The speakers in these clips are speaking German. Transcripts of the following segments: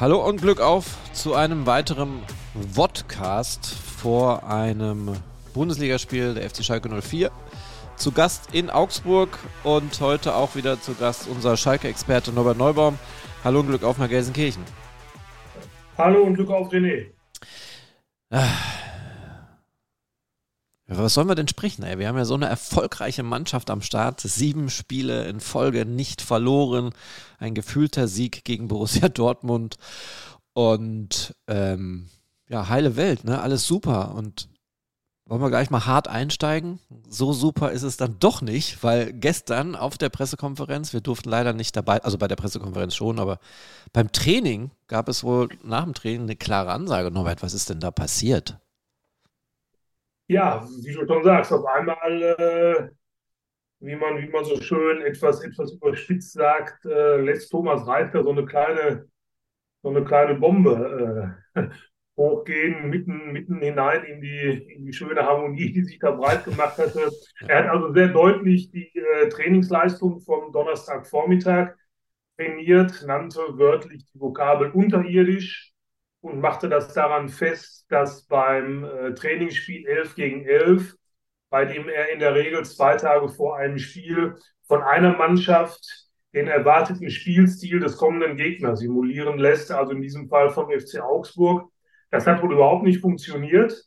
Hallo und Glück auf zu einem weiteren Vodcast vor einem Bundesligaspiel der FC Schalke 04. Zu Gast in Augsburg und heute auch wieder zu Gast unser Schalke-Experte Norbert Neubaum. Hallo und Glück auf nach Gelsenkirchen. Hallo und Glück auf René. Ah. Was sollen wir denn sprechen? Ey? Wir haben ja so eine erfolgreiche Mannschaft am Start. Sieben Spiele in Folge nicht verloren. Ein gefühlter Sieg gegen Borussia Dortmund. Und ähm, ja, heile Welt, ne? Alles super. Und wollen wir gleich mal hart einsteigen? So super ist es dann doch nicht, weil gestern auf der Pressekonferenz, wir durften leider nicht dabei, also bei der Pressekonferenz schon, aber beim Training gab es wohl nach dem Training eine klare Ansage. Norbert, was ist denn da passiert? Ja, wie du schon sagst, auf einmal, äh, wie, man, wie man so schön etwas, etwas überspitzt sagt, äh, lässt Thomas Reiter so eine kleine, so eine kleine Bombe äh, hochgehen, mitten, mitten hinein in die, in die schöne Harmonie, die sich da breit gemacht hatte. Er hat also sehr deutlich die äh, Trainingsleistung vom Donnerstagvormittag trainiert, nannte wörtlich die Vokabel unterirdisch und machte das daran fest, dass beim äh, Trainingsspiel 11 gegen 11, bei dem er in der Regel zwei Tage vor einem Spiel von einer Mannschaft den erwarteten Spielstil des kommenden Gegners simulieren lässt, also in diesem Fall vom FC Augsburg. Das hat wohl überhaupt nicht funktioniert.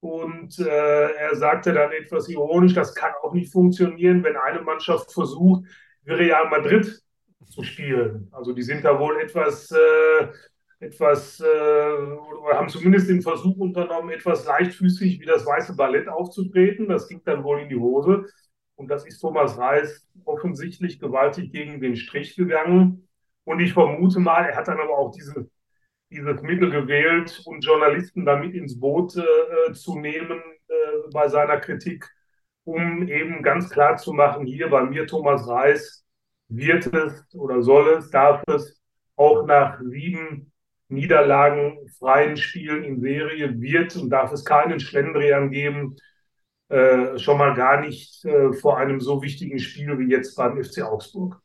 Und äh, er sagte dann etwas ironisch, das kann auch nicht funktionieren, wenn eine Mannschaft versucht, Real Madrid zu spielen. Also die sind da wohl etwas äh, etwas, äh, oder haben zumindest den Versuch unternommen, etwas leichtfüßig wie das weiße Ballett aufzutreten. Das ging dann wohl in die Hose. Und das ist Thomas Reis offensichtlich gewaltig gegen den Strich gegangen. Und ich vermute mal, er hat dann aber auch diese, dieses Mittel gewählt, um Journalisten damit ins Boot äh, zu nehmen äh, bei seiner Kritik, um eben ganz klar zu machen, hier bei mir Thomas Reis wird es oder soll es, darf es auch nach sieben niederlagenfreien Spielen in Serie wird und darf es keinen Schlendrian geben, äh, schon mal gar nicht äh, vor einem so wichtigen Spiel wie jetzt beim FC Augsburg.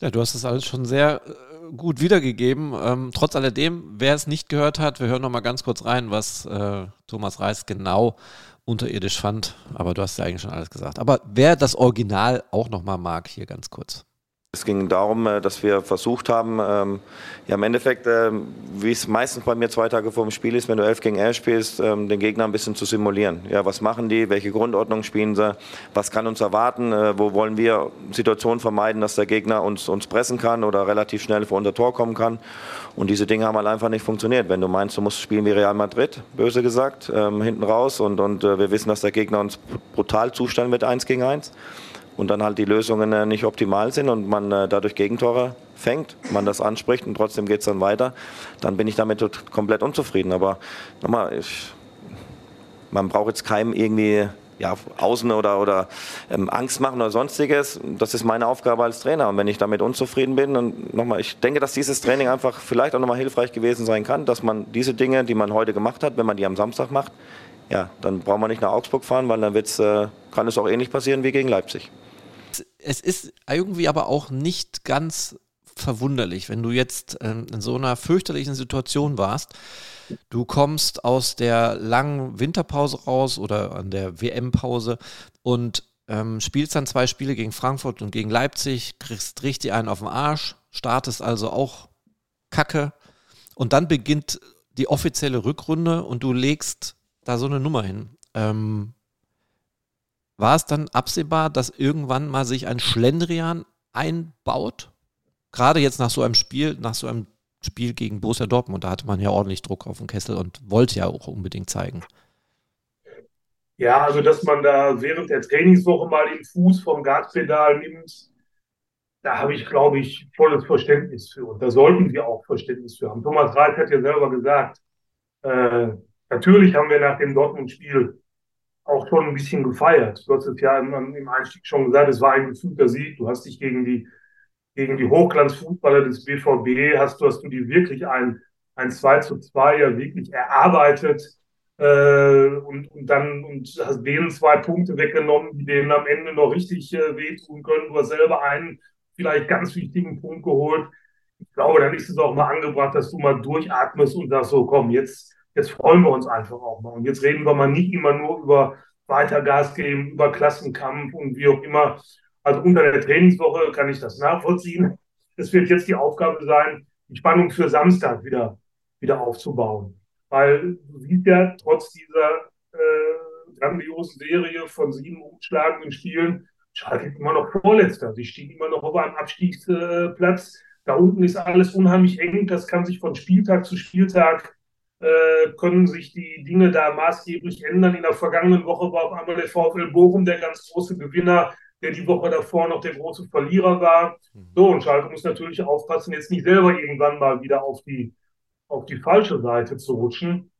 Ja, du hast das alles schon sehr äh, gut wiedergegeben. Ähm, trotz alledem, wer es nicht gehört hat, wir hören noch mal ganz kurz rein, was äh, Thomas Reis genau unterirdisch fand. Aber du hast ja eigentlich schon alles gesagt. Aber wer das Original auch noch mal mag, hier ganz kurz. Es ging darum, äh, dass wir versucht haben, ähm, ja im Endeffekt, äh, wie es meistens bei mir zwei Tage vor dem Spiel ist, wenn du 11 gegen 11 spielst, ähm, den Gegner ein bisschen zu simulieren. Ja, was machen die? Welche Grundordnung spielen sie? Was kann uns erwarten? Äh, wo wollen wir Situationen vermeiden, dass der Gegner uns, uns pressen kann oder relativ schnell vor unser Tor kommen kann? Und diese Dinge haben halt einfach nicht funktioniert. Wenn du meinst, du musst spielen wie Real Madrid, böse gesagt, ähm, hinten raus und, und äh, wir wissen, dass der Gegner uns brutal zustellen wird, eins gegen eins und dann halt die Lösungen äh, nicht optimal sind und man äh, dadurch Gegentore fängt, man das anspricht und trotzdem geht es dann weiter, dann bin ich damit komplett unzufrieden. Aber nochmal, ich, man braucht jetzt keinem irgendwie ja, außen oder, oder ähm, Angst machen oder sonstiges. Das ist meine Aufgabe als Trainer. Und wenn ich damit unzufrieden bin, und nochmal, ich denke, dass dieses Training einfach vielleicht auch nochmal hilfreich gewesen sein kann, dass man diese Dinge, die man heute gemacht hat, wenn man die am Samstag macht, ja, dann braucht man nicht nach Augsburg fahren, weil dann wird's, äh, kann es auch ähnlich passieren wie gegen Leipzig es ist irgendwie aber auch nicht ganz verwunderlich, wenn du jetzt ähm, in so einer fürchterlichen Situation warst. Du kommst aus der langen Winterpause raus oder an der WM-Pause und ähm, spielst dann zwei Spiele gegen Frankfurt und gegen Leipzig, kriegst richtig einen auf den Arsch, startest also auch Kacke und dann beginnt die offizielle Rückrunde und du legst da so eine Nummer hin. Ähm, war es dann absehbar, dass irgendwann mal sich ein Schlendrian einbaut? Gerade jetzt nach so einem Spiel, nach so einem Spiel gegen Borussia Dortmund, da hatte man ja ordentlich Druck auf den Kessel und wollte ja auch unbedingt zeigen. Ja, also dass man da während der Trainingswoche mal den Fuß vom Gaspedal nimmt, da habe ich, glaube ich, volles Verständnis für. Und da sollten wir auch Verständnis für haben. Thomas Reif hat ja selber gesagt, äh, natürlich haben wir nach dem Dortmund-Spiel auch schon ein bisschen gefeiert. Du hast es ja im, im Einstieg schon gesagt, es war ein gefühlter Sieg. Du hast dich gegen die, gegen die Hochglanzfußballer des BVB, hast du, hast du die wirklich ein, ein 2 zu 2 ja wirklich erarbeitet äh, und, und dann und hast denen zwei Punkte weggenommen, die denen am Ende noch richtig äh, wehtun können. Du hast selber einen vielleicht ganz wichtigen Punkt geholt. ich glaube, dann ist es auch mal angebracht, dass du mal durchatmest und sagst so, komm, jetzt, jetzt freuen wir uns einfach auch mal. Und jetzt reden wir mal nicht immer nur über weiter Gas geben, über Klassenkampf und wie auch immer. Also unter der Trainingswoche kann ich das nachvollziehen. Es wird jetzt die Aufgabe sein, die Spannung für Samstag wieder, wieder aufzubauen. Weil du siehst ja, trotz dieser äh, grandiosen Serie von sieben umschlagenden Spielen, Schalke immer noch Vorletzter. Sie stehen immer noch auf einem Abstiegsplatz. Da unten ist alles unheimlich eng. Das kann sich von Spieltag zu Spieltag äh, können sich die Dinge da maßgeblich ändern. In der vergangenen Woche war auf einmal der VfL Bochum der ganz große Gewinner, der die Woche davor noch der große Verlierer war. Mhm. So, und Schalke muss natürlich aufpassen, jetzt nicht selber irgendwann mal wieder auf die, auf die falsche Seite zu rutschen.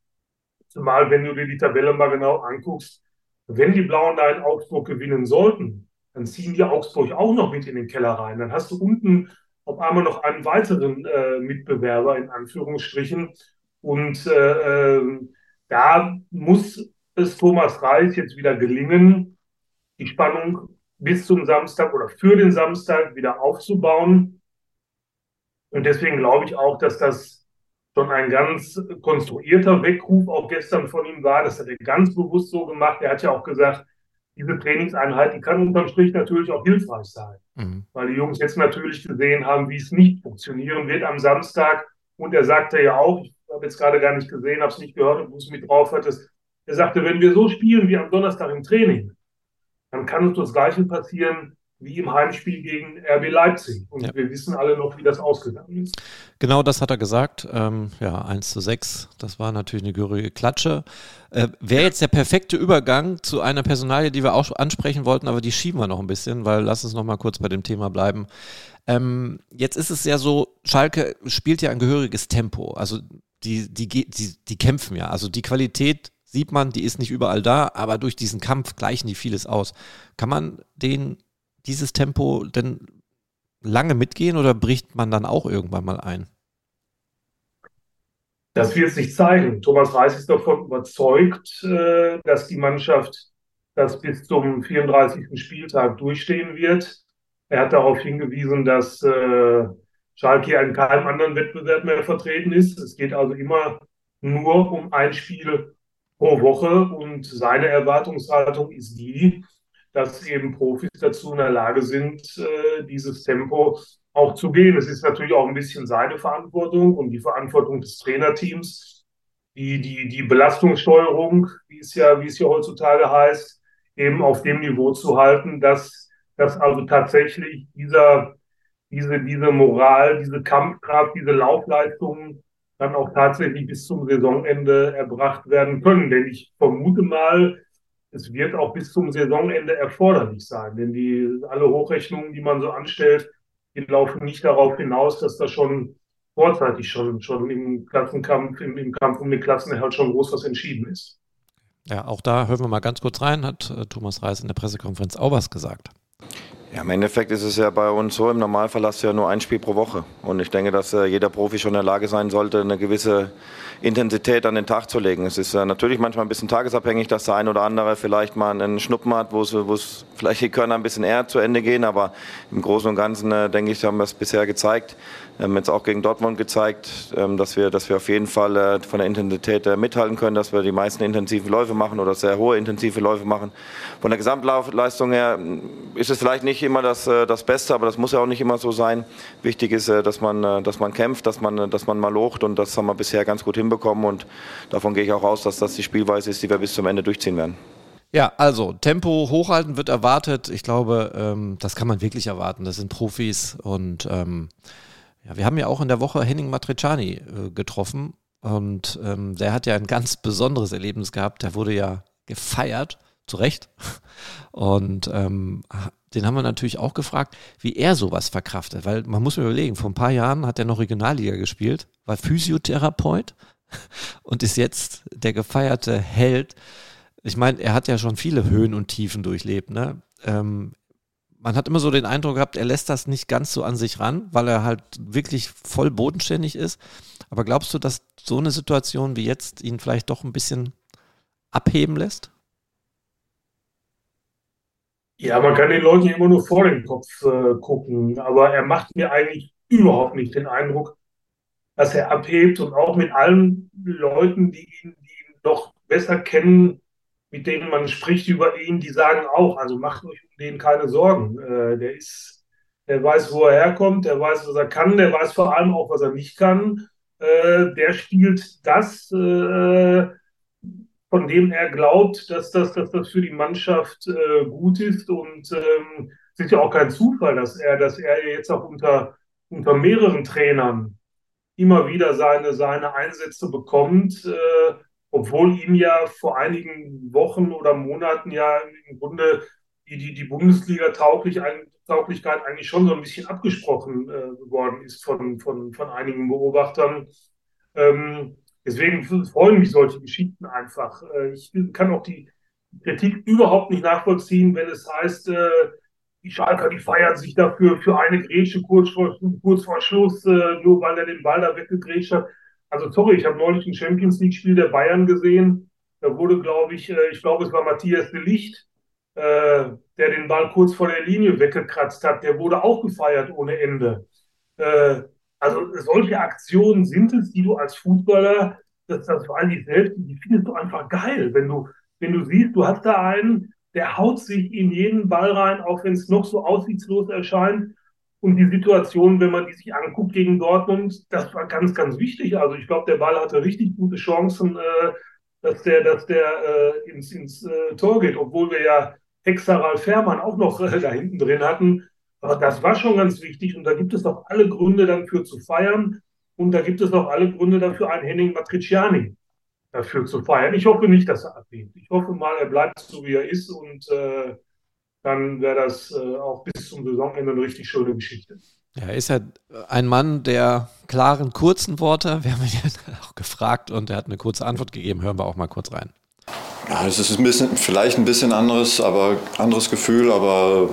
Zumal, wenn du dir die Tabelle mal genau anguckst, wenn die Blauen da in Augsburg gewinnen sollten, dann ziehen die Augsburg auch noch mit in den Keller rein. Dann hast du unten auf einmal noch einen weiteren äh, Mitbewerber in Anführungsstrichen. Und äh, äh, da muss es Thomas Reis jetzt wieder gelingen, die Spannung bis zum Samstag oder für den Samstag wieder aufzubauen. Und deswegen glaube ich auch, dass das schon ein ganz konstruierter Weckruf auch gestern von ihm war. Das hat er ganz bewusst so gemacht. Er hat ja auch gesagt, diese Trainingseinheit, die kann unterm Strich natürlich auch hilfreich sein. Mhm. Weil die Jungs jetzt natürlich gesehen haben, wie es nicht funktionieren wird am Samstag. Und er sagte ja auch, ich habe jetzt gerade gar nicht gesehen, habe es nicht gehört, ob du es mit drauf hattest. Er sagte, wenn wir so spielen wie am Donnerstag im Training, dann kann uns das Gleiche passieren wie im Heimspiel gegen RB Leipzig. Und ja. wir wissen alle noch, wie das ausgegangen ist. Genau das hat er gesagt. Ähm, ja, 1 zu 6, das war natürlich eine gehörige Klatsche. Äh, Wäre jetzt der perfekte Übergang zu einer Personalie, die wir auch ansprechen wollten, aber die schieben wir noch ein bisschen, weil lass uns noch mal kurz bei dem Thema bleiben. Ähm, jetzt ist es ja so, Schalke spielt ja ein gehöriges Tempo. Also die, die, die, die kämpfen ja. Also die Qualität sieht man, die ist nicht überall da, aber durch diesen Kampf gleichen die vieles aus. Kann man den dieses Tempo denn lange mitgehen oder bricht man dann auch irgendwann mal ein? Das wird sich zeigen. Thomas Reis ist davon überzeugt, äh, dass die Mannschaft das bis zum 34. Spieltag durchstehen wird. Er hat darauf hingewiesen, dass äh, Schalke in keinem anderen Wettbewerb mehr vertreten ist. Es geht also immer nur um ein Spiel pro Woche und seine Erwartungshaltung ist die, dass eben Profis dazu in der Lage sind, äh, dieses Tempo auch zu gehen. Es ist natürlich auch ein bisschen seine Verantwortung und die Verantwortung des Trainerteams, die, die, die Belastungssteuerung, wie es ja, wie es ja heutzutage heißt, eben auf dem Niveau zu halten, dass, dass also tatsächlich dieser, diese, diese Moral, diese Kampfkraft, diese Laufleistungen dann auch tatsächlich bis zum Saisonende erbracht werden können. Denn ich vermute mal, es wird auch bis zum Saisonende erforderlich sein, denn die, alle Hochrechnungen, die man so anstellt, die laufen nicht darauf hinaus, dass das schon vorzeitig schon, schon im Klassenkampf, im, im Kampf um den Klassenerhalt schon groß was entschieden ist. Ja, auch da hören wir mal ganz kurz rein, hat äh, Thomas Reis in der Pressekonferenz auch was gesagt. Ja, im Endeffekt ist es ja bei uns so, im Normalfall hast du ja nur ein Spiel pro Woche. Und ich denke, dass äh, jeder Profi schon in der Lage sein sollte, eine gewisse Intensität an den Tag zu legen. Es ist äh, natürlich manchmal ein bisschen tagesabhängig, dass der ein oder andere vielleicht mal einen Schnuppen hat, wo es vielleicht die Körner ein bisschen eher zu Ende gehen. Aber im Großen und Ganzen, äh, denke ich, haben wir es bisher gezeigt. Haben jetzt auch gegen Dortmund gezeigt, ähm, dass wir, dass wir auf jeden Fall äh, von der Intensität äh, mithalten können, dass wir die meisten intensiven Läufe machen oder sehr hohe intensive Läufe machen. Von der Gesamtlaufleistung her mm, ist es vielleicht nicht immer das, äh, das Beste, aber das muss ja auch nicht immer so sein. Wichtig ist, dass man, dass man kämpft, dass man, dass man mal locht und das haben wir bisher ganz gut hinbekommen und davon gehe ich auch aus, dass das die Spielweise ist, die wir bis zum Ende durchziehen werden. Ja, also Tempo hochhalten wird erwartet. Ich glaube, ähm, das kann man wirklich erwarten. Das sind Profis und ähm, ja, wir haben ja auch in der Woche Henning Matriciani äh, getroffen und ähm, der hat ja ein ganz besonderes Erlebnis gehabt. Der wurde ja gefeiert, zu Recht. Und ähm, den haben wir natürlich auch gefragt, wie er sowas verkraftet. Weil man muss mir überlegen, vor ein paar Jahren hat er noch Regionalliga gespielt, war Physiotherapeut und ist jetzt der gefeierte Held. Ich meine, er hat ja schon viele Höhen und Tiefen durchlebt. Ne? Ähm, man hat immer so den Eindruck gehabt, er lässt das nicht ganz so an sich ran, weil er halt wirklich voll bodenständig ist. Aber glaubst du, dass so eine Situation wie jetzt ihn vielleicht doch ein bisschen abheben lässt? Ja, man kann den Leuten immer nur vor den Kopf äh, gucken, aber er macht mir eigentlich überhaupt nicht den Eindruck, dass er abhebt und auch mit allen Leuten, die ihn, die ihn noch besser kennen, mit denen man spricht über ihn, die sagen auch, also macht euch um den keine Sorgen. Äh, der ist, der weiß, wo er herkommt, der weiß, was er kann, der weiß vor allem auch, was er nicht kann. Äh, der spielt das, äh, von dem er glaubt, dass das, dass das für die Mannschaft äh, gut ist. Und ähm, es ist ja auch kein Zufall, dass er, dass er jetzt auch unter, unter mehreren Trainern immer wieder seine, seine Einsätze bekommt, äh, obwohl ihm ja vor einigen Wochen oder Monaten ja im Grunde die, die, die Bundesliga-Tauglichkeit eigentlich schon so ein bisschen abgesprochen äh, geworden ist von, von, von einigen Beobachtern. Ähm, deswegen freuen mich solche Geschichten einfach. Äh, ich kann auch die Kritik überhaupt nicht nachvollziehen, wenn es heißt, äh, die Schalker, die feiern sich dafür für eine Grätsche kurz vor, kurz vor Schluss, äh, nur weil er den Ball da weggegrätscht hat. Also sorry, ich habe neulich ein Champions League-Spiel der Bayern gesehen. Da wurde, glaube ich, ich glaube, es war Matthias de Licht, der den Ball kurz vor der Linie weggekratzt hat. Der wurde auch gefeiert ohne Ende. Also solche Aktionen sind es, die du als Fußballer, das, das allem die selbst, die findest du einfach geil. Wenn du, wenn du siehst, du hast da einen, der haut sich in jeden Ball rein, auch wenn es noch so aussichtslos erscheint. Und die Situation, wenn man die sich anguckt gegen Dortmund, das war ganz, ganz wichtig. Also ich glaube, der Ball hatte richtig gute Chancen, äh, dass der, dass der äh, ins, ins äh, Tor geht, obwohl wir ja Hexeral Fährmann auch noch äh, da hinten drin hatten. Aber das war schon ganz wichtig und da gibt es auch alle Gründe dafür zu feiern und da gibt es auch alle Gründe dafür, einen Henning Matriciani dafür zu feiern. Ich hoffe nicht, dass er abnimmt. Ich hoffe mal, er bleibt so, wie er ist und äh, dann wäre das äh, auch bis zum Saisonende eine richtig schöne Geschichte. Ja, er ist ja ein Mann der klaren, kurzen Worte. Wir haben ihn ja auch gefragt und er hat eine kurze Antwort gegeben. Hören wir auch mal kurz rein. Ja, es ist ein bisschen, vielleicht ein bisschen anderes, aber anderes Gefühl, aber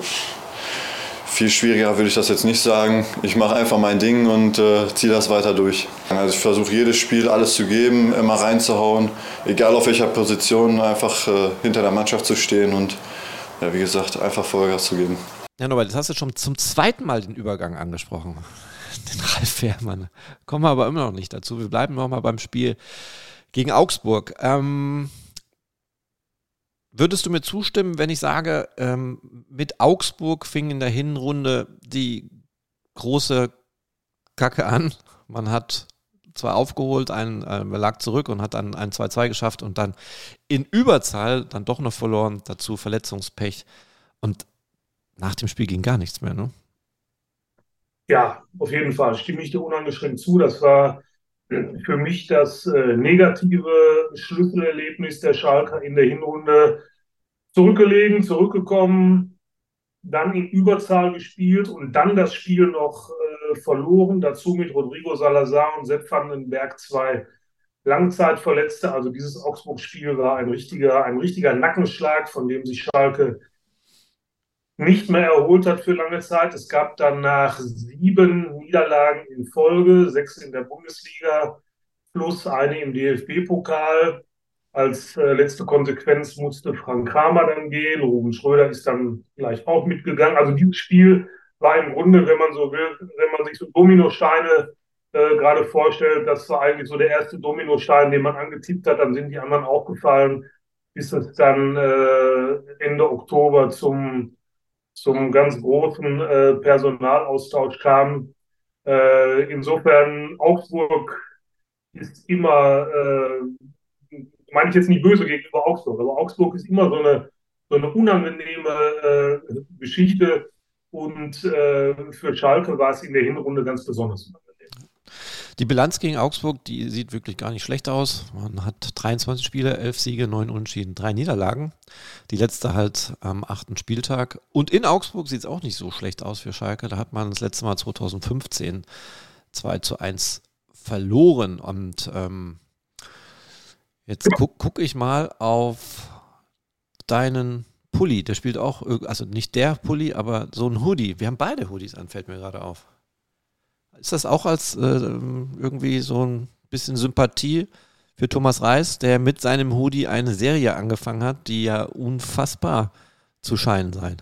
viel schwieriger würde ich das jetzt nicht sagen. Ich mache einfach mein Ding und äh, ziehe das weiter durch. Also ich versuche jedes Spiel alles zu geben, immer reinzuhauen, egal auf welcher Position, einfach äh, hinter der Mannschaft zu stehen und ja, wie gesagt, einfach Vollgas zu geben. Ja, Norbert, das hast du schon zum zweiten Mal den Übergang angesprochen. Den Ralf Fährmann. Kommen wir aber immer noch nicht dazu. Wir bleiben nochmal beim Spiel gegen Augsburg. Ähm, Würdest du mir zustimmen, wenn ich sage, ähm, mit Augsburg fing in der Hinrunde die große Kacke an? Man hat zwar aufgeholt, ein, äh, lag zurück und hat dann ein 2-2 geschafft und dann in Überzahl dann doch noch verloren, dazu Verletzungspech. Und nach dem Spiel ging gar nichts mehr, ne? Ja, auf jeden Fall. Stimme ich dir unangeschränkt zu. Das war für mich das äh, negative Schlüsselerlebnis der Schalker in der Hinrunde. Zurückgelegen, zurückgekommen, dann in Überzahl gespielt und dann das Spiel noch äh, verloren. Dazu mit Rodrigo Salazar und Sepp Vandenberg zwei Langzeitverletzte. Also dieses Augsburg-Spiel war ein richtiger, ein richtiger Nackenschlag, von dem sich Schalke nicht mehr erholt hat für lange Zeit. Es gab danach sieben Niederlagen in Folge, sechs in der Bundesliga plus eine im DFB-Pokal. Als äh, letzte Konsequenz musste Frank Kramer dann gehen. Ruben Schröder ist dann gleich auch mitgegangen. Also dieses Spiel war im Grunde, wenn man so will, wenn man sich so Dominosteine äh, gerade vorstellt, das war eigentlich so der erste Dominostein, den man angetippt hat. Dann sind die anderen auch gefallen, bis es dann äh, Ende Oktober zum zum ganz großen äh, Personalaustausch kam. Äh, insofern Augsburg ist immer, äh, meine ich jetzt nicht böse gegenüber Augsburg, aber Augsburg ist immer so eine, so eine unangenehme äh, Geschichte und äh, für Schalke war es in der Hinrunde ganz besonders die Bilanz gegen Augsburg, die sieht wirklich gar nicht schlecht aus. Man hat 23 Spiele, 11 Siege, 9 Unentschieden, 3 Niederlagen. Die letzte halt am achten Spieltag. Und in Augsburg sieht es auch nicht so schlecht aus für Schalke. Da hat man das letzte Mal 2015 2 zu 1 verloren. Und ähm, jetzt gucke guck ich mal auf deinen Pulli. Der spielt auch, also nicht der Pulli, aber so ein Hoodie. Wir haben beide Hoodies an, fällt mir gerade auf. Ist das auch als äh, irgendwie so ein bisschen Sympathie für Thomas Reis, der mit seinem Hoodie eine Serie angefangen hat, die ja unfassbar zu scheinen sein?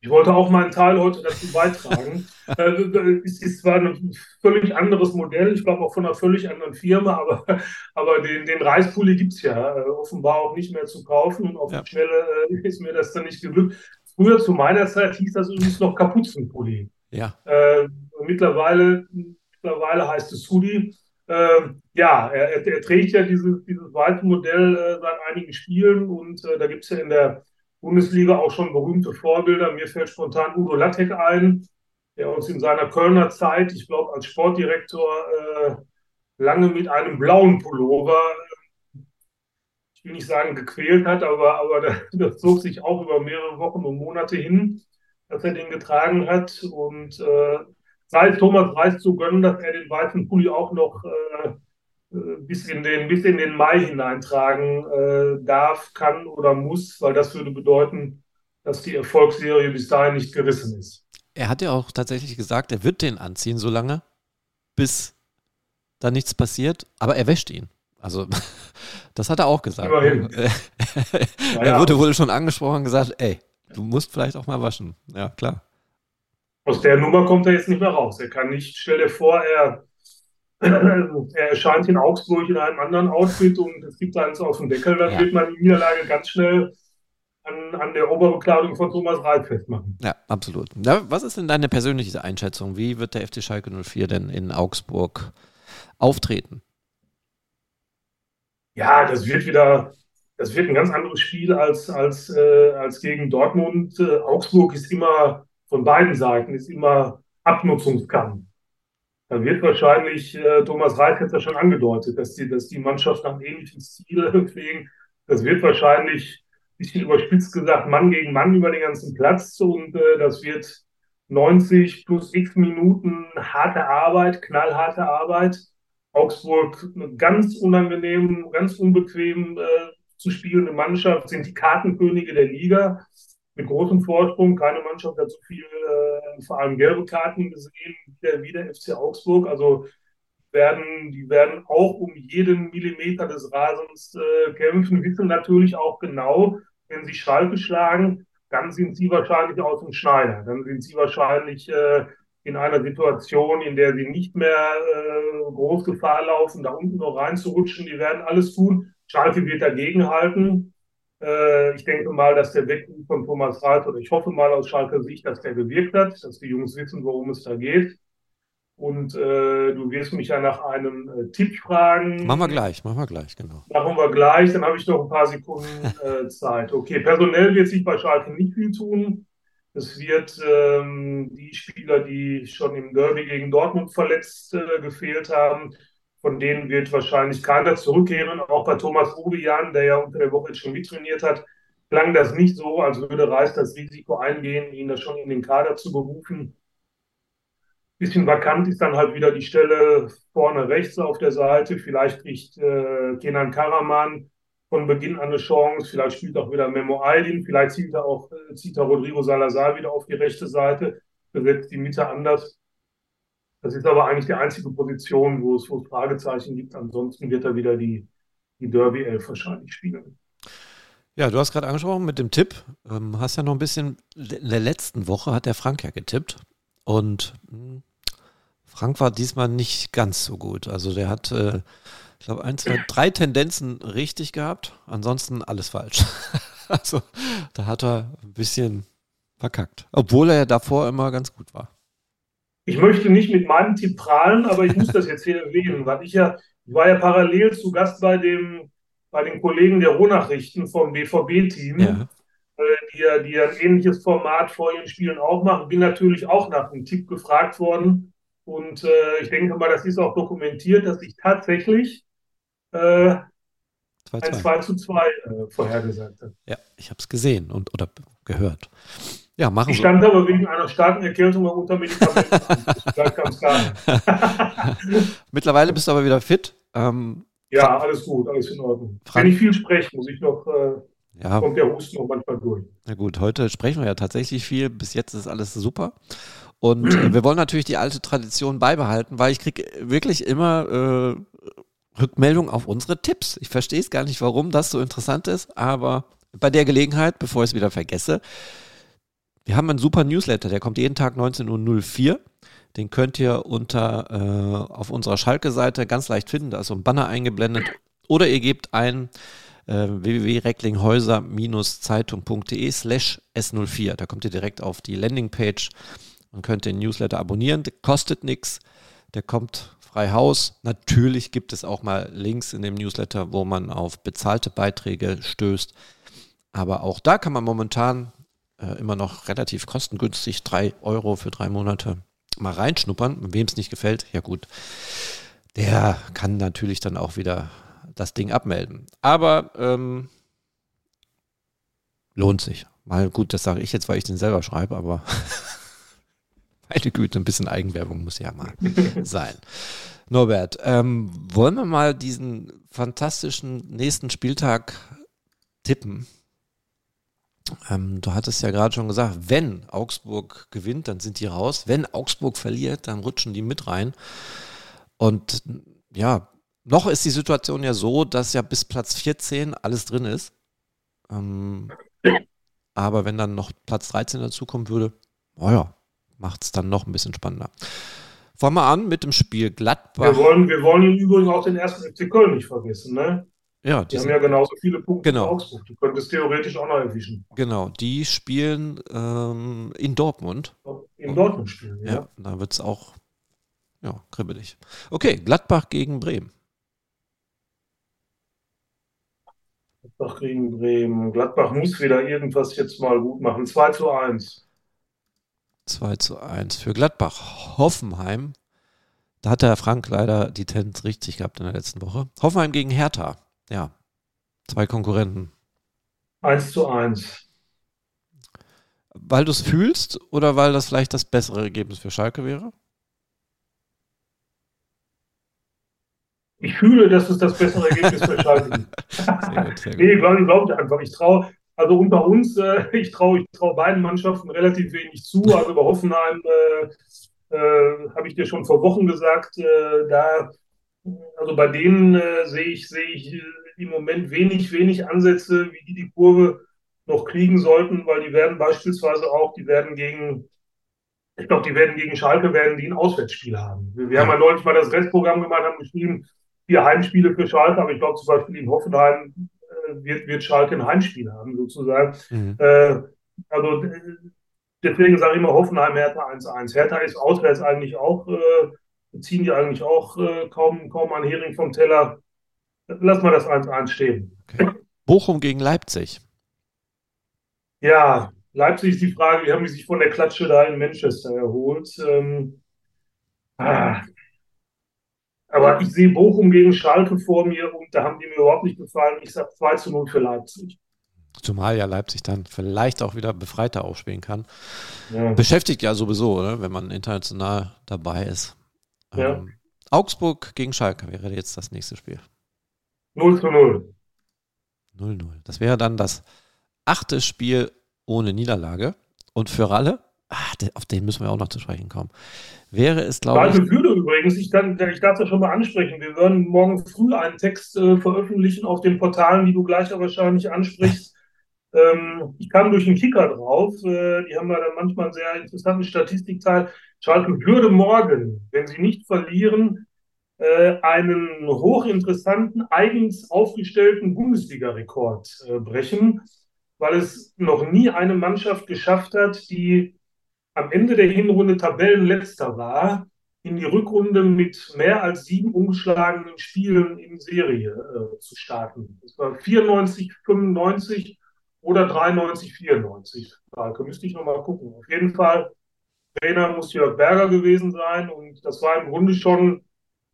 Ich wollte auch meinen Teil heute dazu beitragen. äh, es ist zwar ein völlig anderes Modell, ich glaube auch von einer völlig anderen Firma, aber, aber den, den Reispulli gibt es ja äh, offenbar auch nicht mehr zu kaufen und auf ja. die Schnelle äh, ist mir das dann nicht geglückt. Früher zu meiner Zeit hieß das übrigens noch Kapuzenpulli. Ja. Äh, mittlerweile, mittlerweile heißt es Hoodie. Äh, ja, er, er, trägt ja dieses, dieses weiße Modell äh, seit einigen Spielen und äh, da gibt es ja in der Bundesliga auch schon berühmte Vorbilder. Mir fällt spontan Udo Lattek ein, der uns in seiner Kölner Zeit, ich glaube als Sportdirektor, äh, lange mit einem blauen Pullover, ich will nicht sagen gequält hat, aber, aber das, das zog sich auch über mehrere Wochen und Monate hin, dass er den getragen hat. Und äh, sei es Thomas Reis zu gönnen, dass er den weißen Pulli auch noch äh, äh, bis in den, bis in den Mai hineintragen äh, darf, kann oder muss, weil das würde bedeuten, dass die Erfolgsserie bis dahin nicht gerissen ist. Er hat ja auch tatsächlich gesagt, er wird den anziehen, solange bis da nichts passiert, aber er wäscht ihn. Also, das hat er auch gesagt. Immerhin. er ja. wurde wohl schon angesprochen und gesagt, ey, du musst vielleicht auch mal waschen. Ja, klar. Aus der Nummer kommt er jetzt nicht mehr raus. Er kann nicht, stell dir vor, er er erscheint in Augsburg in einem anderen Outfit und es gibt eins auf dem Deckel, dann ja. wird man die Niederlage ganz schnell an, an der Oberbekleidung von Thomas Reif festmachen. Ja, absolut. Ja, was ist denn deine persönliche Einschätzung? Wie wird der FC Schalke 04 denn in Augsburg auftreten? Ja, das wird wieder, das wird ein ganz anderes Spiel als, als, äh, als gegen Dortmund. Äh, Augsburg ist immer von beiden Seiten ist immer Abnutzungskampf. Da wird wahrscheinlich, äh, Thomas Reif hat ja schon angedeutet, dass die, dass die Mannschaft nach ähnlichen Stil pflegen. Das wird wahrscheinlich, ein bisschen überspitzt gesagt, Mann gegen Mann über den ganzen Platz und äh, das wird 90 plus x Minuten harte Arbeit, knallharte Arbeit. Augsburg ganz unangenehm, ganz unbequem äh, zu spielende Mannschaft, sind die Kartenkönige der Liga mit großem Vorsprung. Keine Mannschaft hat so viel, äh, vor allem gelbe Karten gesehen wie der, FC Augsburg. Also werden, die werden auch um jeden Millimeter des Rasens äh, kämpfen, wissen natürlich auch genau, wenn sie Schalke schlagen, dann sind sie wahrscheinlich aus dem Schneider. Dann sind sie wahrscheinlich äh, in einer Situation, in der sie nicht mehr äh, groß Gefahr laufen, da unten noch reinzurutschen. Die werden alles tun. Schalke wird dagegenhalten. Äh, ich denke mal, dass der Weckruf von Thomas Reif, oder ich hoffe mal aus Schalker Sicht, dass der gewirkt hat, dass die Jungs wissen, worum es da geht. Und äh, du wirst mich ja nach einem äh, Tipp fragen. Machen wir gleich, machen wir gleich, genau. Machen wir gleich, dann habe ich noch ein paar Sekunden äh, Zeit. Okay, personell wird sich bei Schalke nicht viel tun. Es wird ähm, die Spieler, die schon im Derby gegen Dortmund verletzt äh, gefehlt haben, von denen wird wahrscheinlich keiner zurückkehren. Auch bei Thomas Rubian, der ja unter der Woche jetzt schon mittrainiert hat, klang das nicht so, als würde Reis das Risiko eingehen, ihn da schon in den Kader zu berufen. Bisschen vakant ist dann halt wieder die Stelle vorne rechts auf der Seite. Vielleicht kriegt äh, Kenan Karaman von Beginn an eine Chance. Vielleicht spielt auch wieder Memo Aydin. Vielleicht zieht er auch äh, zieht er Rodrigo Salazar wieder auf die rechte Seite, besetzt die Mitte anders. Das ist aber eigentlich die einzige Position, wo es, wo es Fragezeichen gibt. Ansonsten wird er wieder die, die Derby 11 wahrscheinlich spielen. Ja, du hast gerade angesprochen mit dem Tipp. Ähm, hast ja noch ein bisschen, in der letzten Woche hat der Frank ja getippt. Und hm, Frank war diesmal nicht ganz so gut. Also der hat, äh, ich glaube, ein, zwei, drei Tendenzen richtig gehabt. Ansonsten alles falsch. also da hat er ein bisschen verkackt. Obwohl er ja davor immer ganz gut war. Ich möchte nicht mit meinem Tipp prahlen, aber ich muss das jetzt hier erwähnen, weil ich ja, ich war ja parallel zu Gast bei dem, bei den Kollegen der Rohnachrichten vom BVB-Team, ja. äh, die, ja, die ja ein ähnliches Format vor ihren Spielen auch machen. Bin natürlich auch nach einem Tipp gefragt worden. Und äh, ich denke mal, das ist auch dokumentiert, dass ich tatsächlich äh, 2 ein 2 zu 2 äh, vorhergesagt habe. Ja, ich habe es gesehen und oder gehört. Ja, machen Ich stand aber wegen einer starken Erkältung unter Medikamenten. ganz klar. Mittlerweile bist du aber wieder fit. Ähm, ja, alles gut, alles in Ordnung. Frank Wenn ich viel spreche, muss ich noch, äh, ja. kommt der Husten noch manchmal durch. Na gut, heute sprechen wir ja tatsächlich viel. Bis jetzt ist alles super. Und äh, wir wollen natürlich die alte Tradition beibehalten, weil ich kriege wirklich immer äh, Rückmeldung auf unsere Tipps. Ich verstehe es gar nicht, warum das so interessant ist, aber bei der Gelegenheit, bevor ich es wieder vergesse, Wir haben einen super Newsletter, der kommt jeden Tag 19.04 Uhr. Den könnt ihr unter äh, auf unserer Schalke-Seite ganz leicht finden. Da ist so ein Banner eingeblendet. Oder ihr gebt ein äh, www.recklinghäuser-zeitung.de slash S04. Da kommt ihr direkt auf die Landingpage und könnt den Newsletter abonnieren. Der kostet nichts. Der kommt frei Haus. Natürlich gibt es auch mal Links in dem Newsletter, wo man auf bezahlte Beiträge stößt. Aber auch da kann man momentan äh, immer noch relativ kostengünstig drei Euro für drei Monate mal reinschnuppern. Wem es nicht gefällt, ja gut, der kann natürlich dann auch wieder das Ding abmelden. Aber ähm, lohnt sich. Mal gut, das sage ich jetzt, weil ich den selber schreibe, aber meine Güte, ein bisschen Eigenwerbung muss ja mal sein. Norbert, ähm, wollen wir mal diesen fantastischen nächsten Spieltag tippen? Ähm, du hattest ja gerade schon gesagt, wenn Augsburg gewinnt, dann sind die raus. Wenn Augsburg verliert, dann rutschen die mit rein. Und ja, noch ist die Situation ja so, dass ja bis Platz 14 alles drin ist. Ähm, aber wenn dann noch Platz 13 dazukommen würde, oh ja, macht es dann noch ein bisschen spannender. Fangen wir an mit dem Spiel Gladbach. Wir wollen, wir wollen im Übrigen auch den ersten FC Köln nicht vergessen, ne? Ja, die, die haben ja genauso viele Punkte genau. wie Augsburg. Du könntest theoretisch auch noch erwischen. Genau, die spielen ähm, in Dortmund. In Dortmund spielen, ja. ja da wird es auch ja, kribbelig. Okay, Gladbach gegen Bremen. Gladbach gegen Bremen. Gladbach muss wieder irgendwas jetzt mal gut machen. 2 zu 1. 2 zu 1 für Gladbach. Hoffenheim. Da hat der Frank leider die Tendenz richtig gehabt in der letzten Woche. Hoffenheim gegen Hertha. Ja. Zwei Konkurrenten. 1 zu 1. Weil du es fühlst oder weil das vielleicht das bessere Ergebnis für Schalke wäre? Ich fühle, dass es das bessere Ergebnis für Schalke ist. nee, ich glaube glaub einfach. Ich traue, also unter uns, äh, ich traue ich trau beiden Mannschaften relativ wenig zu. Also bei Hoffenheim äh, äh, habe ich dir schon vor Wochen gesagt, äh, da, also bei denen äh, sehe ich, sehe ich äh, im Moment wenig, wenig Ansätze, wie die die Kurve noch kriegen sollten, weil die werden beispielsweise auch, die werden gegen ich glaube, die werden gegen Schalke werden die ein Auswärtsspiel haben. Wir, wir haben ja neulich mal das Restprogramm gemacht, haben geschrieben, vier Heimspiele für Schalke, aber ich glaube zum Beispiel in Hoffenheim äh, wird, wird Schalke ein Heimspiel haben, sozusagen. Mhm. Äh, also deswegen sage ich immer Hoffenheim, Hertha 1-1. Hertha ist auswärts eigentlich auch, äh, ziehen die eigentlich auch äh, kaum, kaum ein Hering vom Teller. Lass mal das 1-1 stehen. Okay. Bochum gegen Leipzig. Ja, Leipzig ist die Frage, wie haben die sich von der Klatsche da in Manchester erholt? Ähm, ah, aber ich sehe Bochum gegen Schalke vor mir und da haben die mir überhaupt nicht gefallen. Ich sage 2 zu 0 für Leipzig. Zumal ja Leipzig dann vielleicht auch wieder befreiter aufspielen kann. Ja. Beschäftigt ja sowieso, oder? wenn man international dabei ist. Ja. Ähm, Augsburg gegen Schalke wäre jetzt das nächste Spiel. 0 zu 0. 0-0. Das wäre dann das achte Spiel ohne Niederlage. Und für Ralle, ach, auf den müssen wir auch noch zu sprechen kommen, wäre es, glaube ich. Würde übrigens, ich, kann, ich darf das schon mal ansprechen. Wir werden morgen früh einen Text äh, veröffentlichen auf den Portalen, die du gleich aber wahrscheinlich ansprichst. Ähm, ich kam durch den Kicker drauf. Äh, die haben dann manchmal einen sehr interessanten Statistikteil. Schalke würde morgen, wenn sie nicht verlieren, äh, einen hochinteressanten, eigens aufgestellten Bundesliga-Rekord äh, brechen, weil es noch nie eine Mannschaft geschafft hat, die am Ende der Hinrunde Tabellenletzter war, in die Rückrunde mit mehr als sieben ungeschlagenen Spielen in Serie äh, zu starten. Das war 94, 95 oder 93, 94. Da müsste ich nochmal gucken. Auf jeden Fall, Trainer muss Jörg Berger gewesen sein und das war im Grunde schon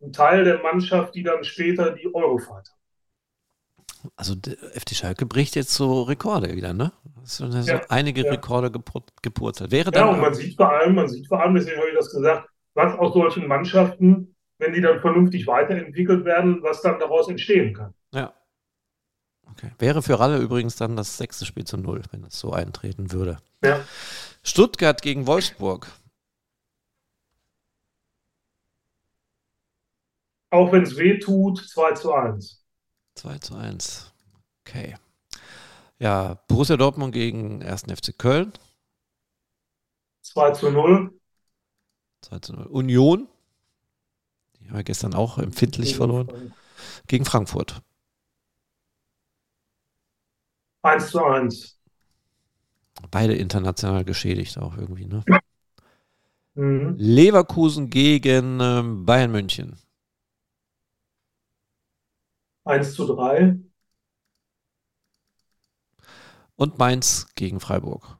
ein Teil der Mannschaft, die dann später die Eurofahrt hat. Also FD Schalke bricht jetzt so Rekorde wieder, ne? So, ja, einige ja. Rekorde gepurzelt. Wäre ja, und man sieht vor allem, man sieht vor allem, deswegen habe ich das gesagt, was aus solchen Mannschaften, wenn die dann vernünftig weiterentwickelt werden, was dann daraus entstehen kann. Ja. Okay. Wäre für Ralle übrigens dann das sechste Spiel zu null, wenn es so eintreten würde. Ja. Stuttgart gegen Wolfsburg. Auch wenn es weh tut, 2 zu 1. 2 zu 1. Okay. Ja, Borussia Dortmund gegen 1. FC Köln. 2 zu 0. 2 zu 0. Union, die haben wir gestern auch empfindlich Gegen verloren. Frankfurt. Gegen Frankfurt. 1 zu 1. Beide international geschädigt auch irgendwie, ne? Mhm. Leverkusen gegen äh, Bayern München. 1 zu 3. Und Mainz gegen Freiburg.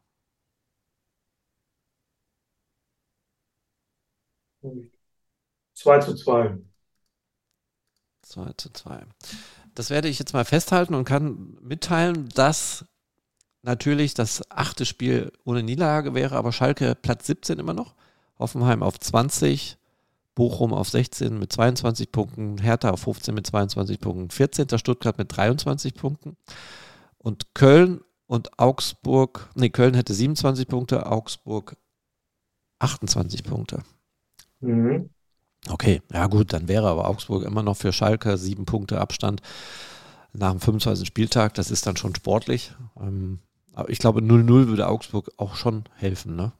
2 zu 2. 2 zu 2. Das werde ich jetzt mal festhalten und kann mitteilen, dass natürlich das achte Spiel ohne Niederlage wäre, aber Schalke Platz 17 immer noch. Hoffenheim auf 20, Bochum auf 16 mit 22 Punkten, Hertha auf 15 mit 22 Punkten, 14. Stuttgart mit 23 Punkten und Köln und Augsburg, nee, Köln hätte 27 Punkte, Augsburg 28 Punkte. Mhm. Okay, ja gut, dann wäre aber Augsburg immer noch für Schalke sieben Punkte Abstand nach dem 25. Spieltag. Das ist dann schon sportlich. Ähm, aber ich glaube, 0-0 würde Augsburg auch schon helfen, ne?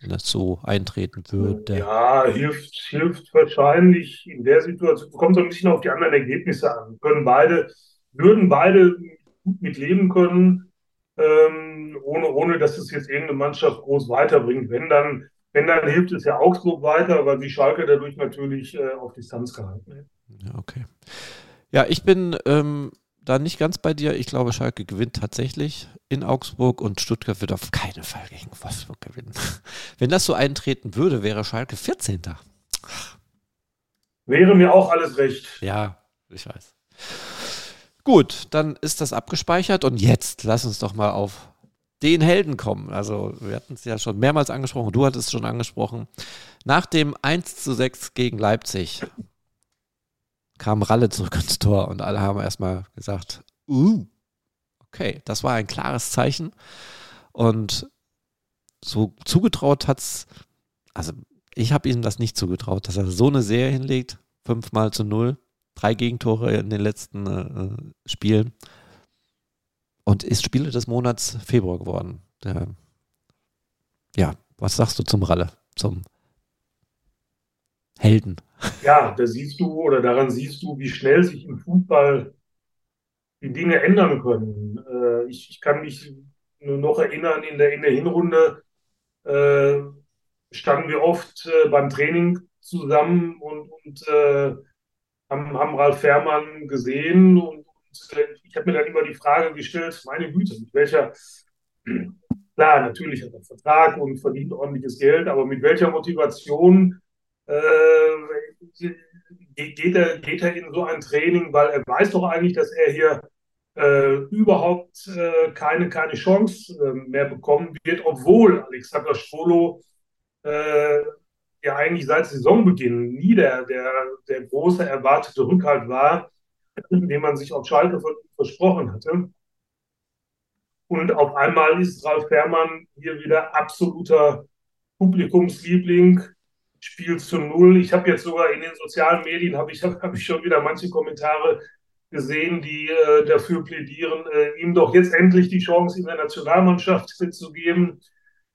Wenn das so eintreten würde. Ja, hilft, hilft wahrscheinlich in der Situation. Kommt so ein bisschen auf die anderen Ergebnisse an. Können beide, würden beide gut mit leben können, ähm, ohne, ohne dass es jetzt irgendeine Mannschaft groß weiterbringt. Wenn dann, wenn dann hilft es ja Augsburg weiter, weil die Schalke dadurch natürlich äh, auf Distanz gehalten wird. Ja, okay. Ja, ich bin ähm, da nicht ganz bei dir. Ich glaube, Schalke gewinnt tatsächlich in Augsburg und Stuttgart wird auf keinen Fall gegen Wolfsburg gewinnen. Wenn das so eintreten würde, wäre Schalke 14. Wäre mir auch alles recht. Ja, ich weiß. Gut, dann ist das abgespeichert und jetzt lass uns doch mal auf den Helden kommen. Also, wir hatten es ja schon mehrmals angesprochen, du hattest es schon angesprochen. Nach dem 1 zu 6 gegen Leipzig kam Ralle zurück ins Tor und alle haben erstmal gesagt, uh, okay, das war ein klares Zeichen. Und so zugetraut hat es, also ich habe ihm das nicht zugetraut, dass er so eine Serie hinlegt, fünfmal zu null, drei Gegentore in den letzten äh, Spielen und ist Spieler des Monats Februar geworden. Der, ja, was sagst du zum Ralle, zum Helden? ja, da siehst du oder daran siehst du, wie schnell sich im Fußball die Dinge ändern können. Äh, ich, ich, kann mich nur noch erinnern, in der, in der Hinrunde äh, standen wir oft äh, beim Training zusammen und, und äh, haben, haben Ralf Fährmann gesehen und, ich habe mir dann immer die Frage gestellt, meine Güte, mit welcher, klar, natürlich hat er Vertrag und verdient ordentliches Geld, aber mit welcher Motivation äh, geht, er, geht er in so ein Training, weil er weiß doch eigentlich, dass er hier äh, überhaupt äh, keine, keine Chance äh, mehr bekommen wird, obwohl Alexander Schwolo äh, ja eigentlich seit Saisonbeginn nie der, der, der große erwartete Rückhalt war, den man sich auf Schalke versprochen hatte. Und auf einmal ist Ralf Fährmann hier wieder absoluter Publikumsliebling, Spiel zu null. Ich habe jetzt sogar in den sozialen Medien, habe ich, hab ich schon wieder manche Kommentare gesehen, die äh, dafür plädieren, äh, ihm doch jetzt endlich die Chance in der Nationalmannschaft zu geben.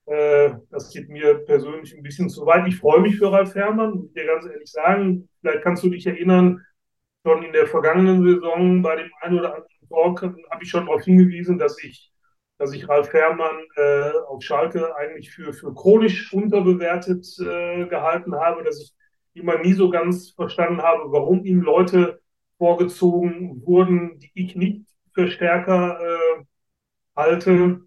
Äh, das geht mir persönlich ein bisschen zu weit. Ich freue mich für Ralf Herrmann, muss ich dir ganz ehrlich sagen. Vielleicht kannst du dich erinnern, schon in der vergangenen Saison bei dem einen oder anderen Talk habe ich schon darauf hingewiesen, dass ich dass ich Ralf Herrmann äh, auf Schalke eigentlich für, für chronisch unterbewertet äh, gehalten habe, dass ich immer nie so ganz verstanden habe, warum ihm Leute vorgezogen wurden, die ich nicht für stärker äh, halte.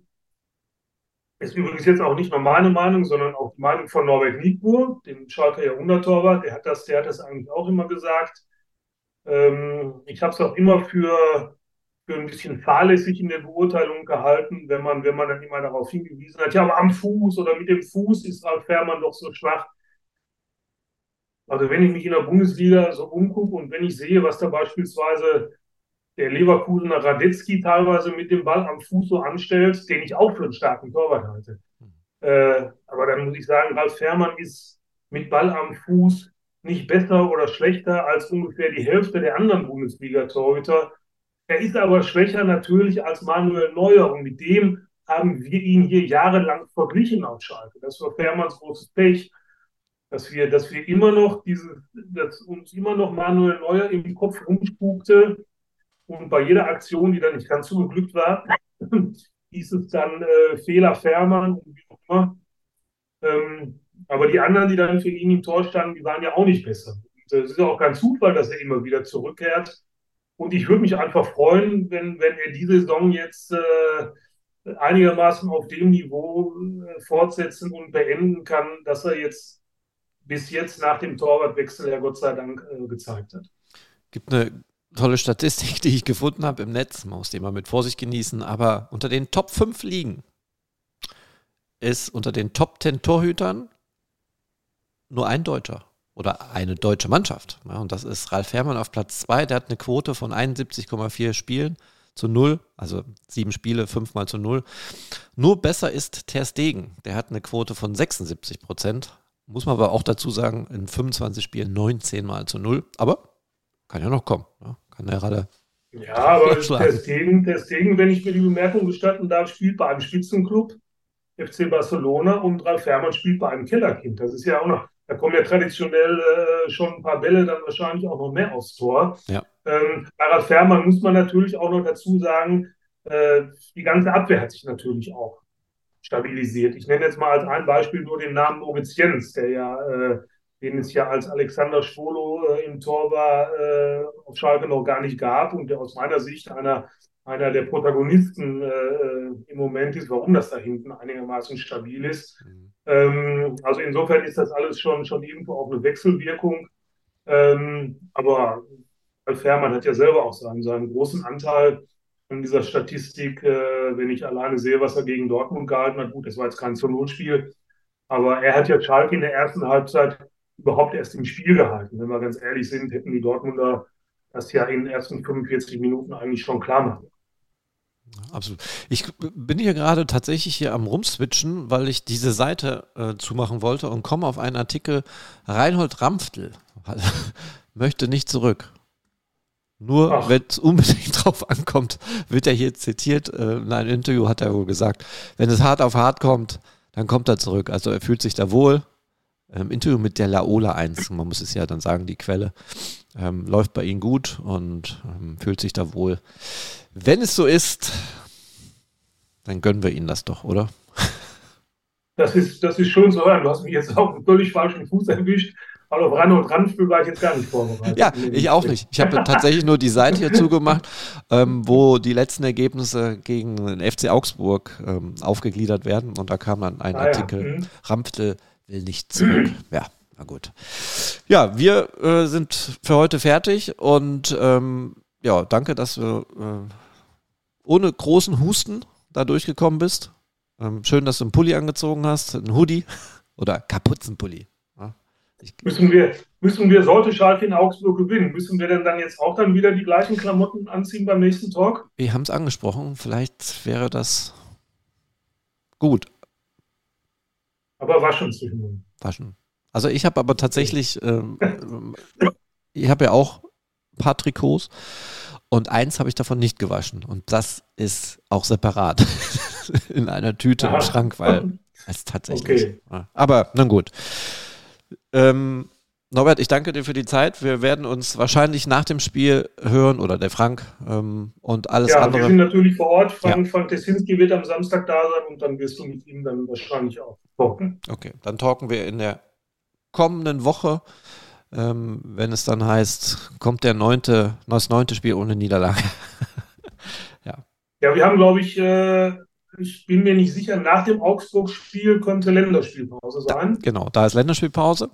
Ist übrigens jetzt auch nicht nur meine Meinung, sondern auch die Meinung von Norbert Nietbuhr, dem Schalker Jahrhunderttorwart. Der hat das, der hat das eigentlich auch immer gesagt. Ähm, ich habe es auch immer für für ein bisschen fahrlässig in der Beurteilung gehalten, wenn man, wenn man dann immer darauf hingewiesen hat, ja, aber am Fuß oder mit dem Fuß ist Ralf Fährmann doch so schwach. Also wenn ich mich in der Bundesliga so umgucke und wenn ich sehe, was da beispielsweise der Leverkusener Radetzky teilweise mit dem Ball am Fuß so anstellt, den ich auch für einen starken Torwart halte. Äh, aber dann muss ich sagen, Ralf Fährmann ist mit Ball am Fuß nicht besser oder schlechter als ungefähr die Hälfte der anderen Bundesliga-Torhüter er ist aber schwächer natürlich als Manuel Neuer und mit dem haben wir ihn hier jahrelang verglichen auf Schalke. Das war Fährmanns großes Pech, dass wir, dass wir immer noch diese, dass uns immer noch Manuel Neuer im Kopf rumspukte und bei jeder Aktion, die dann nicht ganz so geglückt war, hieß es dann äh, Fehler Fährmann und wie auch immer. Ähm, aber die anderen, die dann für ihn im Tor standen, die waren ja auch nicht besser. Es ist auch kein Zufall, dass er immer wieder zurückkehrt. Und ich würde mich einfach freuen, wenn, wenn er diese Saison jetzt äh, einigermaßen auf dem Niveau äh, fortsetzen und beenden kann, dass er jetzt bis jetzt nach dem Torwartwechsel ja Gott sei Dank äh, gezeigt hat. Gibt eine tolle Statistik, die ich gefunden habe im Netz, man muss die mal mit Vorsicht genießen, aber unter den Top 5 Ligen ist unter den Top 10 Torhütern nur ein Deutscher oder eine deutsche Mannschaft. Ja, und das ist Ralf Herrmann auf Platz 2. Der hat eine Quote von 71,4 Spielen zu 0, also sieben Spiele, fünfmal zu 0. Nur besser ist Ter Stegen. Der hat eine Quote von 76 Prozent. Muss man aber auch dazu sagen, in 25 Spielen 19 mal zu 0. Aber kann ja noch kommen. Ja, kann ja gerade. Ja, aber Ter Stegen, Ter Stegen, wenn ich mir die Bemerkung gestatten darf, spielt bei einem Spitzenclub. FC Barcelona und Ralf Herrmann spielt bei einem Kellerkind. Das ist ja auch noch, da kommen ja traditionell äh, schon ein paar Bälle dann wahrscheinlich auch noch mehr aufs Tor. Ja. Ähm, bei Ralf Herrmann muss man natürlich auch noch dazu sagen, äh, die ganze Abwehr hat sich natürlich auch stabilisiert. Ich nenne jetzt mal als ein Beispiel nur den Namen Moritz Jens, der ja, äh, den es ja als Alexander Schwolo äh, im Tor war, äh, auf Schalke noch gar nicht gab und der aus meiner Sicht einer einer der Protagonisten äh, im Moment ist, warum das da hinten einigermaßen stabil ist. Mhm. Ähm, also insofern ist das alles schon, schon irgendwo auch eine Wechselwirkung. Ähm, aber Alf Herrmann hat ja selber auch seinen, seinen großen Anteil in dieser Statistik, äh, wenn ich alleine sehe, was er gegen Dortmund gehalten hat. Gut, das war jetzt kein Zur-Not-Spiel, aber er hat ja Schalke in der ersten Halbzeit überhaupt erst im Spiel gehalten. Wenn wir ganz ehrlich sind, hätten die Dortmunder das ja in den ersten 45 Minuten eigentlich schon klar machen. Absolut. Ich bin hier gerade tatsächlich hier am Rumswitchen, weil ich diese Seite äh, zumachen wollte und komme auf einen Artikel Reinhold Rampftl möchte nicht zurück. Nur wenn es unbedingt drauf ankommt, wird er hier zitiert. Äh, in einem Interview hat er wohl gesagt, wenn es hart auf hart kommt, dann kommt er zurück. Also er fühlt sich da wohl. Im ähm, Interview mit der Laola 1, man muss es ja dann sagen, die Quelle, ähm, läuft bei ihm gut und ähm, fühlt sich da wohl. Wenn es so ist, dann gönnen wir Ihnen das doch, oder? Das ist, das ist schön zu hören. Du hast mich jetzt auf einen völlig falschen Fuß erwischt. Aber auf Ran und Randspiel war ich jetzt gar nicht vorbereitet. Ja, ich auch nicht. Ich habe tatsächlich nur die Seite hier zugemacht, ähm, wo die letzten Ergebnisse gegen den FC Augsburg ähm, aufgegliedert werden. Und da kam dann ein ah, Artikel, ja. mhm. Rampfte will nicht zurück. Ja, na gut. Ja, wir äh, sind für heute fertig und ähm, ja, danke, dass du äh, ohne großen Husten da durchgekommen bist. Ähm, schön, dass du einen Pulli angezogen hast, einen Hoodie oder Kapuzenpulli. Ja, müssen wir, müssen wir, sollte Schalke in Augsburg gewinnen, müssen wir denn dann jetzt auch dann wieder die gleichen Klamotten anziehen beim nächsten Talk? Wir haben es angesprochen, vielleicht wäre das gut. Aber waschen zwischendurch. Waschen. Also ich habe aber tatsächlich, ähm, ich habe ja auch ein paar Trikots und eins habe ich davon nicht gewaschen. Und das ist auch separat in einer Tüte ja. im Schrank, weil es tatsächlich. Okay. Ja. Aber nun gut. Ähm, Norbert, ich danke dir für die Zeit. Wir werden uns wahrscheinlich nach dem Spiel hören oder der Frank ähm, und alles ja, andere. Ja, wir sind natürlich vor Ort. Frank, ja. Frank Tesinski wird am Samstag da sein und dann wirst du mit ihm dann wahrscheinlich auch talken. Okay, dann talken wir in der kommenden Woche ähm, wenn es dann heißt, kommt der neunte, das neunte Spiel ohne Niederlage. ja. Ja, wir haben, glaube ich, äh, ich bin mir nicht sicher, nach dem Augsburg-Spiel könnte Länderspielpause sein. Da, genau, da ist Länderspielpause.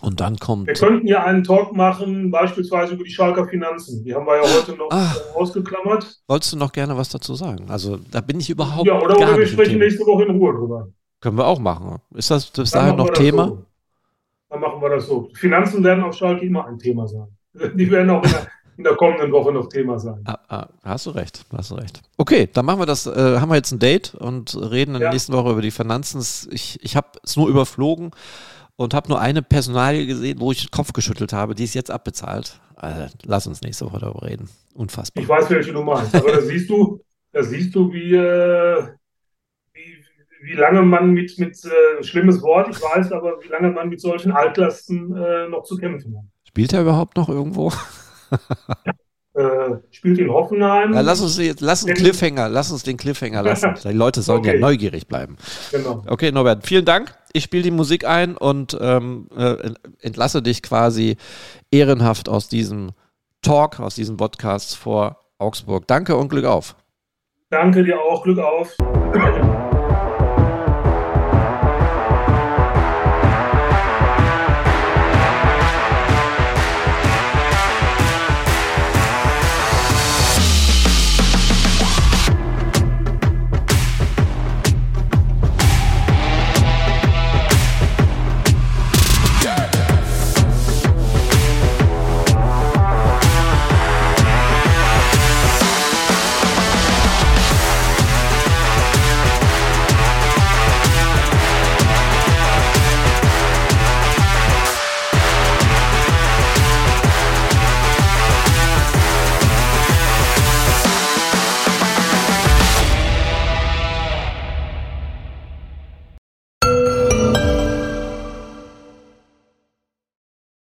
Und dann kommt. Wir könnten ja einen Talk machen, beispielsweise über die Schalker Finanzen. Die haben wir ja heute noch ah, ausgeklammert. Wolltest du noch gerne was dazu sagen? Also, da bin ich überhaupt. Ja, oder, oder wir sprechen nächste Woche in Ruhe drüber. Können wir auch machen. Ist das bis dahin noch Thema? So dann machen wir das so. Finanzen werden auf Schalke immer ein Thema sein. Die werden auch in der, in der kommenden Woche noch Thema sein. Ah, ah, hast du recht, hast du recht. Okay, dann machen wir das, äh, haben wir jetzt ein Date und reden in der nächsten Woche über die Finanzen. Ich, ich habe es nur überflogen und habe nur eine Personalie gesehen, wo ich den Kopf geschüttelt habe, die ist jetzt abbezahlt. Also, lass uns nächste Woche darüber reden. Unfassbar. Ich weiß, welche du meinst, aber da siehst du, da siehst du, wie, äh, wie lange man mit, mit äh, schlimmes Wort, ich weiß, aber wie lange man mit solchen Altlasten äh, noch zu kämpfen hat. Spielt er überhaupt noch irgendwo? Äh, spielt in Hoffenheim. Ja, lass uns jetzt, lass uns Cliffhanger, lass uns den Cliffhanger lassen. Die Leute sollen okay. ja neugierig bleiben. Genau. Okay, Norbert, vielen Dank. Ich spiele die Musik ein und ähm, äh, entlasse dich quasi ehrenhaft aus diesem Talk, aus diesem Podcast vor Augsburg. Danke und Glück auf. Danke dir auch, Glück auf.